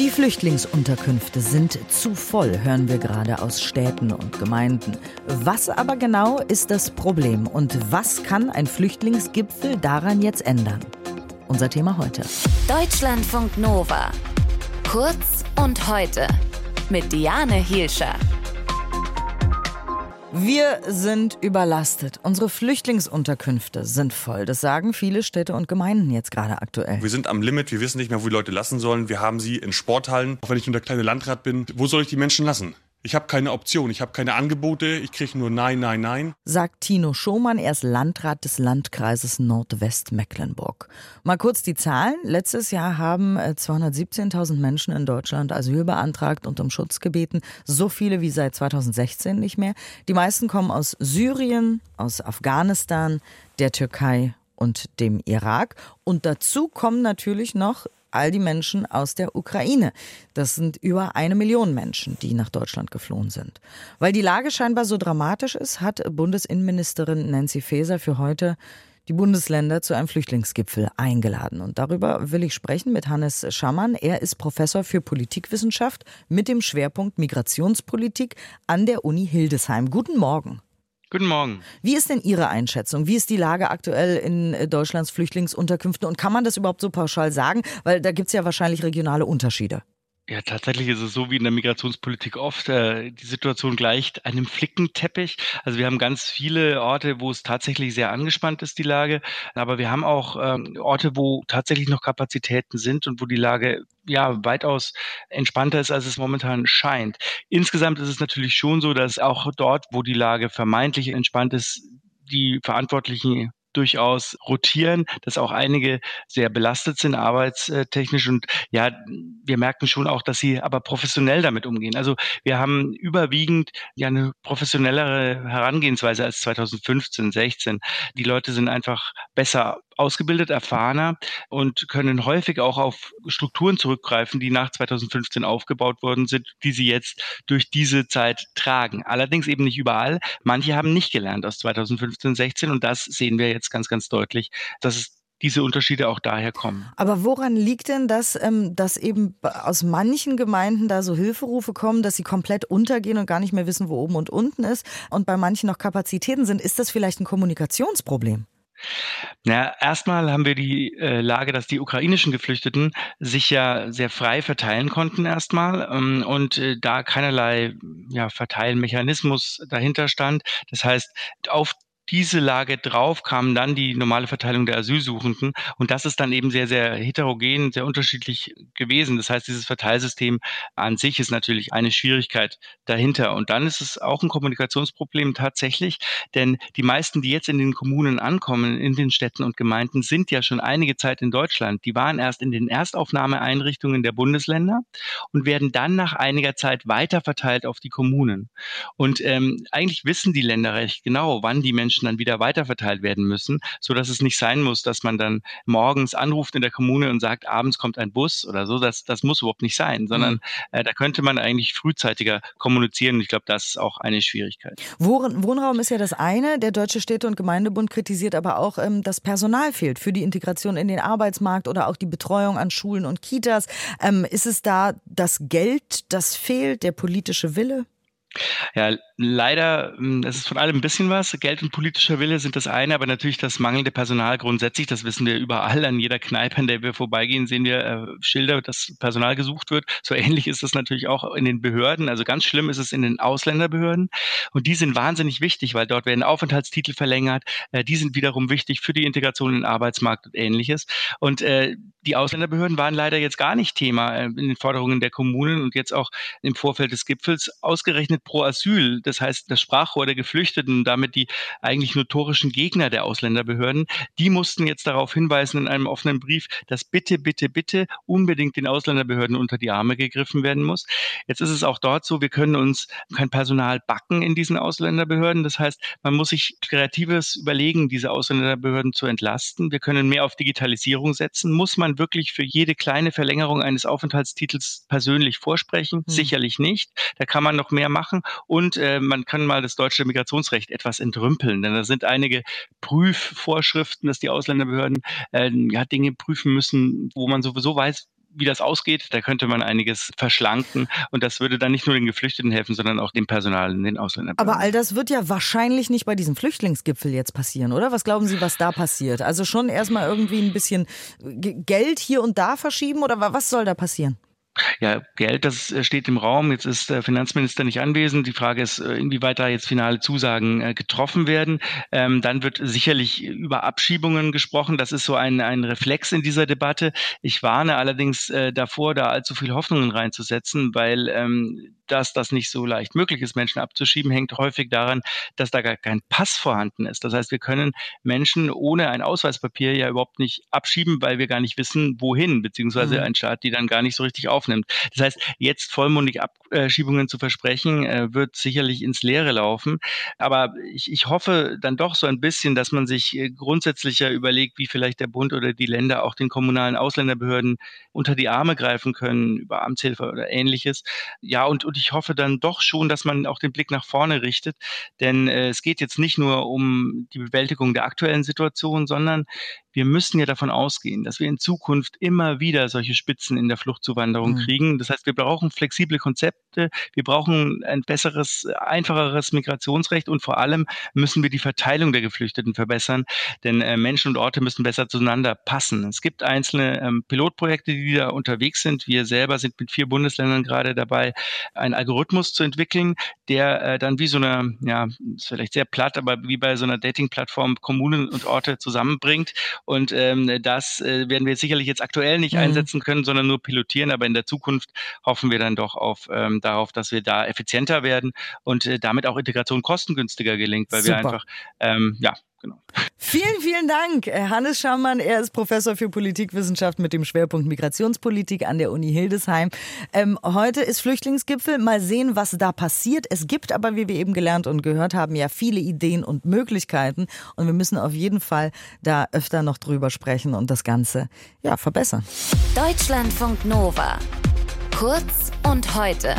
Die Flüchtlingsunterkünfte sind zu voll, hören wir gerade aus Städten und Gemeinden. Was aber genau ist das Problem und was kann ein Flüchtlingsgipfel daran jetzt ändern? Unser Thema heute. Deutschlandfunk Nova. Kurz und heute mit Diane Hielscher. Wir sind überlastet. Unsere Flüchtlingsunterkünfte sind voll. Das sagen viele Städte und Gemeinden jetzt gerade aktuell. Wir sind am Limit. Wir wissen nicht mehr, wo die Leute lassen sollen. Wir haben sie in Sporthallen. Auch wenn ich nur der kleine Landrat bin, wo soll ich die Menschen lassen? Ich habe keine Option, ich habe keine Angebote, ich kriege nur Nein, Nein, Nein. Sagt Tino Schomann, er ist Landrat des Landkreises Nordwestmecklenburg. Mal kurz die Zahlen. Letztes Jahr haben 217.000 äh, Menschen in Deutschland Asyl beantragt und um Schutz gebeten. So viele wie seit 2016 nicht mehr. Die meisten kommen aus Syrien, aus Afghanistan, der Türkei und dem Irak. Und dazu kommen natürlich noch all die Menschen aus der Ukraine. Das sind über eine Million Menschen, die nach Deutschland geflohen sind. Weil die Lage scheinbar so dramatisch ist, hat Bundesinnenministerin Nancy Faeser für heute die Bundesländer zu einem Flüchtlingsgipfel eingeladen. Und darüber will ich sprechen mit Hannes Schammann. Er ist Professor für Politikwissenschaft mit dem Schwerpunkt Migrationspolitik an der Uni Hildesheim. Guten Morgen. Guten Morgen. Wie ist denn Ihre Einschätzung? Wie ist die Lage aktuell in äh, Deutschlands Flüchtlingsunterkünften? Und kann man das überhaupt so pauschal sagen? Weil da gibt es ja wahrscheinlich regionale Unterschiede. Ja, tatsächlich ist es so wie in der Migrationspolitik oft. Äh, die Situation gleicht einem Flickenteppich. Also wir haben ganz viele Orte, wo es tatsächlich sehr angespannt ist, die Lage. Aber wir haben auch ähm, Orte, wo tatsächlich noch Kapazitäten sind und wo die Lage ja weitaus entspannter ist, als es momentan scheint. Insgesamt ist es natürlich schon so, dass auch dort, wo die Lage vermeintlich entspannt ist, die Verantwortlichen durchaus rotieren, dass auch einige sehr belastet sind arbeitstechnisch und ja, wir merken schon auch, dass sie aber professionell damit umgehen. Also wir haben überwiegend ja eine professionellere Herangehensweise als 2015, 16. Die Leute sind einfach besser ausgebildet, erfahrener und können häufig auch auf Strukturen zurückgreifen, die nach 2015 aufgebaut worden sind, die sie jetzt durch diese Zeit tragen. Allerdings eben nicht überall. Manche haben nicht gelernt aus 2015, 16 und das sehen wir jetzt ganz, ganz deutlich, dass es diese Unterschiede auch daher kommen. Aber woran liegt denn das, ähm, dass eben aus manchen Gemeinden da so Hilferufe kommen, dass sie komplett untergehen und gar nicht mehr wissen, wo oben und unten ist und bei manchen noch Kapazitäten sind? Ist das vielleicht ein Kommunikationsproblem? Na, erstmal haben wir die äh, Lage, dass die ukrainischen Geflüchteten sich ja sehr frei verteilen konnten erstmal ähm, und äh, da keinerlei ja, Verteilmechanismus dahinter stand. Das heißt, auf diese Lage drauf kam dann die normale Verteilung der Asylsuchenden. Und das ist dann eben sehr, sehr heterogen, sehr unterschiedlich gewesen. Das heißt, dieses Verteilsystem an sich ist natürlich eine Schwierigkeit dahinter. Und dann ist es auch ein Kommunikationsproblem tatsächlich, denn die meisten, die jetzt in den Kommunen ankommen, in den Städten und Gemeinden, sind ja schon einige Zeit in Deutschland. Die waren erst in den Erstaufnahmeeinrichtungen der Bundesländer und werden dann nach einiger Zeit weiter verteilt auf die Kommunen. Und ähm, eigentlich wissen die Länder recht genau, wann die Menschen Menschen dann wieder weiterverteilt werden müssen, so dass es nicht sein muss, dass man dann morgens anruft in der Kommune und sagt, abends kommt ein Bus oder so. Das, das muss überhaupt nicht sein, sondern mhm. äh, da könnte man eigentlich frühzeitiger kommunizieren. ich glaube, das ist auch eine Schwierigkeit. Wohn Wohnraum ist ja das eine. Der Deutsche Städte- und Gemeindebund kritisiert aber auch, ähm, dass Personal fehlt für die Integration in den Arbeitsmarkt oder auch die Betreuung an Schulen und Kitas. Ähm, ist es da das Geld, das fehlt, der politische Wille? Ja, leider, hm, es ist von allem ein bisschen was. Geld und politischer Wille sind das eine, aber natürlich das mangelnde Personal grundsätzlich, das wissen wir überall. An jeder Kneipe, an der wir vorbeigehen, sehen wir äh, Schilder, dass Personal gesucht wird. So ähnlich ist es natürlich auch in den Behörden. Also ganz schlimm ist es in den Ausländerbehörden. Und die sind wahnsinnig wichtig, weil dort werden Aufenthaltstitel verlängert. Äh, die sind wiederum wichtig für die Integration in den Arbeitsmarkt und ähnliches. Und äh, die Ausländerbehörden waren leider jetzt gar nicht Thema äh, in den Forderungen der Kommunen und jetzt auch im Vorfeld des Gipfels ausgerechnet pro Asyl, das heißt das Sprachrohr der Geflüchteten, damit die eigentlich notorischen Gegner der Ausländerbehörden, die mussten jetzt darauf hinweisen in einem offenen Brief, dass bitte, bitte, bitte unbedingt den Ausländerbehörden unter die Arme gegriffen werden muss. Jetzt ist es auch dort so, wir können uns kein Personal backen in diesen Ausländerbehörden. Das heißt, man muss sich kreatives überlegen, diese Ausländerbehörden zu entlasten. Wir können mehr auf Digitalisierung setzen. Muss man wirklich für jede kleine Verlängerung eines Aufenthaltstitels persönlich vorsprechen? Hm. Sicherlich nicht. Da kann man noch mehr machen machen und äh, man kann mal das deutsche Migrationsrecht etwas entrümpeln, denn da sind einige Prüfvorschriften, dass die Ausländerbehörden äh, ja, Dinge prüfen müssen, wo man sowieso weiß, wie das ausgeht. Da könnte man einiges verschlanken und das würde dann nicht nur den Geflüchteten helfen, sondern auch dem Personal in den Ausländern. Aber all das wird ja wahrscheinlich nicht bei diesem Flüchtlingsgipfel jetzt passieren, oder? Was glauben Sie, was da passiert? Also schon erstmal irgendwie ein bisschen Geld hier und da verschieben oder was soll da passieren? Ja, Geld, das äh, steht im Raum. Jetzt ist der Finanzminister nicht anwesend. Die Frage ist, äh, inwieweit da jetzt finale Zusagen äh, getroffen werden. Ähm, dann wird sicherlich über Abschiebungen gesprochen. Das ist so ein, ein Reflex in dieser Debatte. Ich warne allerdings äh, davor, da allzu viel Hoffnungen reinzusetzen, weil ähm, dass das nicht so leicht möglich ist, Menschen abzuschieben, hängt häufig daran, dass da gar kein Pass vorhanden ist. Das heißt, wir können Menschen ohne ein Ausweispapier ja überhaupt nicht abschieben, weil wir gar nicht wissen, wohin, beziehungsweise mhm. ein Staat die dann gar nicht so richtig aufnimmt. Das heißt, jetzt vollmundig Abschiebungen zu versprechen, äh, wird sicherlich ins Leere laufen. Aber ich, ich hoffe dann doch so ein bisschen, dass man sich äh, grundsätzlicher überlegt, wie vielleicht der Bund oder die Länder auch den kommunalen Ausländerbehörden unter die Arme greifen können, über Amtshilfe oder ähnliches. Ja, und, und ich hoffe dann doch schon, dass man auch den Blick nach vorne richtet, denn äh, es geht jetzt nicht nur um die Bewältigung der aktuellen Situation, sondern wir müssen ja davon ausgehen, dass wir in Zukunft immer wieder solche Spitzen in der Fluchtzuwanderung mhm. kriegen. Das heißt, wir brauchen flexible Konzepte, wir brauchen ein besseres, einfacheres Migrationsrecht und vor allem müssen wir die Verteilung der Geflüchteten verbessern, denn äh, Menschen und Orte müssen besser zueinander passen. Es gibt einzelne ähm, Pilotprojekte, die da unterwegs sind. Wir selber sind mit vier Bundesländern gerade dabei, einen Algorithmus zu entwickeln, der äh, dann wie so eine, ja, ist vielleicht sehr platt, aber wie bei so einer Dating-Plattform Kommunen und Orte zusammenbringt und ähm, das äh, werden wir sicherlich jetzt aktuell nicht mhm. einsetzen können, sondern nur pilotieren. Aber in der Zukunft hoffen wir dann doch auf, ähm, darauf, dass wir da effizienter werden und äh, damit auch Integration kostengünstiger gelingt, weil Super. wir einfach ähm, ja genau. Vielen, vielen Dank, äh, Hannes Schammann. Er ist Professor für Politikwissenschaft mit dem Schwerpunkt Migrationspolitik an der Uni Hildesheim. Ähm, heute ist Flüchtlingsgipfel. Mal sehen, was da passiert. Es gibt aber, wie wir eben gelernt und gehört haben, ja viele Ideen und Möglichkeiten. Und wir müssen auf jeden Fall da öfter noch drüber sprechen und das Ganze ja verbessern. Deutschlandfunk Nova. Kurz und heute.